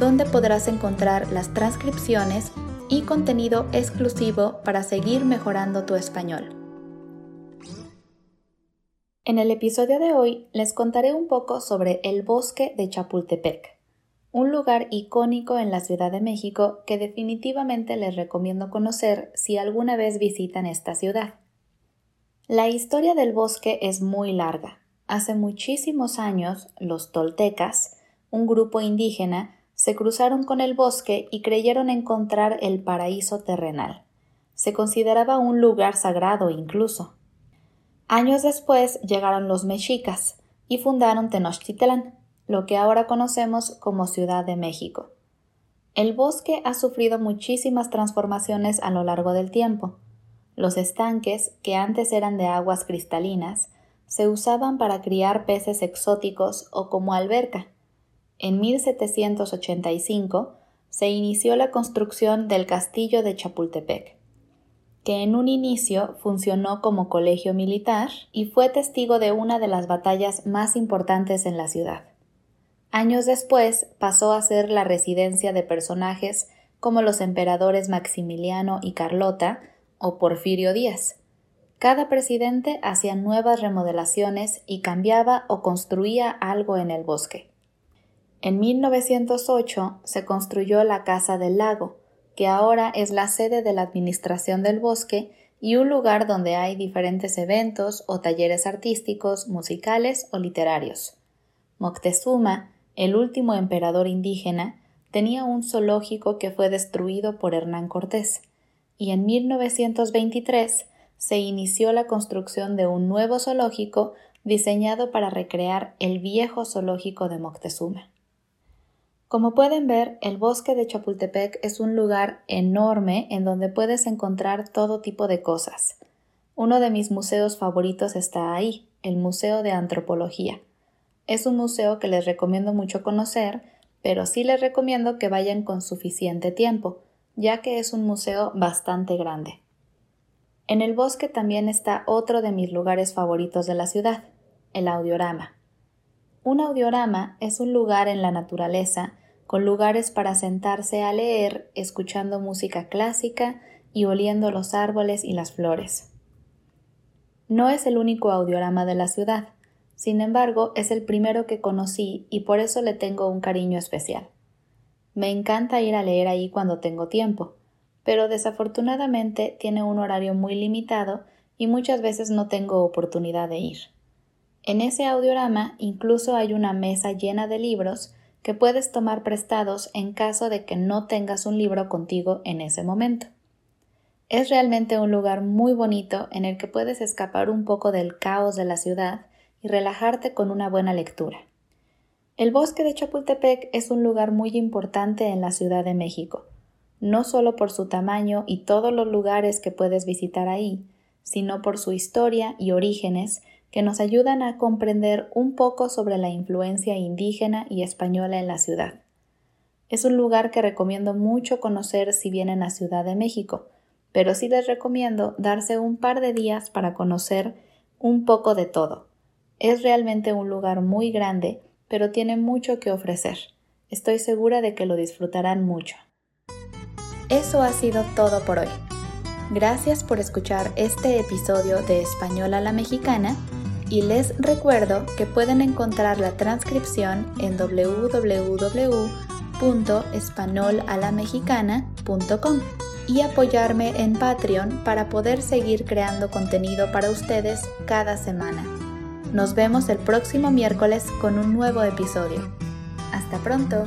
donde podrás encontrar las transcripciones y contenido exclusivo para seguir mejorando tu español. En el episodio de hoy les contaré un poco sobre el bosque de Chapultepec, un lugar icónico en la Ciudad de México que definitivamente les recomiendo conocer si alguna vez visitan esta ciudad. La historia del bosque es muy larga. Hace muchísimos años, los toltecas, un grupo indígena, se cruzaron con el bosque y creyeron encontrar el paraíso terrenal. Se consideraba un lugar sagrado incluso. Años después llegaron los mexicas y fundaron Tenochtitlán, lo que ahora conocemos como Ciudad de México. El bosque ha sufrido muchísimas transformaciones a lo largo del tiempo. Los estanques, que antes eran de aguas cristalinas, se usaban para criar peces exóticos o como alberca, en 1785 se inició la construcción del castillo de Chapultepec, que en un inicio funcionó como colegio militar y fue testigo de una de las batallas más importantes en la ciudad. Años después pasó a ser la residencia de personajes como los emperadores Maximiliano y Carlota o Porfirio Díaz. Cada presidente hacía nuevas remodelaciones y cambiaba o construía algo en el bosque. En 1908 se construyó la Casa del Lago, que ahora es la sede de la Administración del Bosque y un lugar donde hay diferentes eventos o talleres artísticos, musicales o literarios. Moctezuma, el último emperador indígena, tenía un zoológico que fue destruido por Hernán Cortés, y en 1923 se inició la construcción de un nuevo zoológico diseñado para recrear el viejo zoológico de Moctezuma. Como pueden ver, el bosque de Chapultepec es un lugar enorme en donde puedes encontrar todo tipo de cosas. Uno de mis museos favoritos está ahí, el Museo de Antropología. Es un museo que les recomiendo mucho conocer, pero sí les recomiendo que vayan con suficiente tiempo, ya que es un museo bastante grande. En el bosque también está otro de mis lugares favoritos de la ciudad, el audiorama. Un audiorama es un lugar en la naturaleza con lugares para sentarse a leer, escuchando música clásica y oliendo los árboles y las flores. No es el único audiorama de la ciudad, sin embargo es el primero que conocí y por eso le tengo un cariño especial. Me encanta ir a leer ahí cuando tengo tiempo, pero desafortunadamente tiene un horario muy limitado y muchas veces no tengo oportunidad de ir. En ese audiorama incluso hay una mesa llena de libros que puedes tomar prestados en caso de que no tengas un libro contigo en ese momento. Es realmente un lugar muy bonito en el que puedes escapar un poco del caos de la ciudad y relajarte con una buena lectura. El bosque de Chapultepec es un lugar muy importante en la Ciudad de México, no solo por su tamaño y todos los lugares que puedes visitar ahí, sino por su historia y orígenes que nos ayudan a comprender un poco sobre la influencia indígena y española en la ciudad. Es un lugar que recomiendo mucho conocer si vienen a Ciudad de México, pero sí les recomiendo darse un par de días para conocer un poco de todo. Es realmente un lugar muy grande, pero tiene mucho que ofrecer. Estoy segura de que lo disfrutarán mucho. Eso ha sido todo por hoy. Gracias por escuchar este episodio de Español a la Mexicana y les recuerdo que pueden encontrar la transcripción en www.espanolalamexicana.com y apoyarme en Patreon para poder seguir creando contenido para ustedes cada semana. Nos vemos el próximo miércoles con un nuevo episodio. Hasta pronto.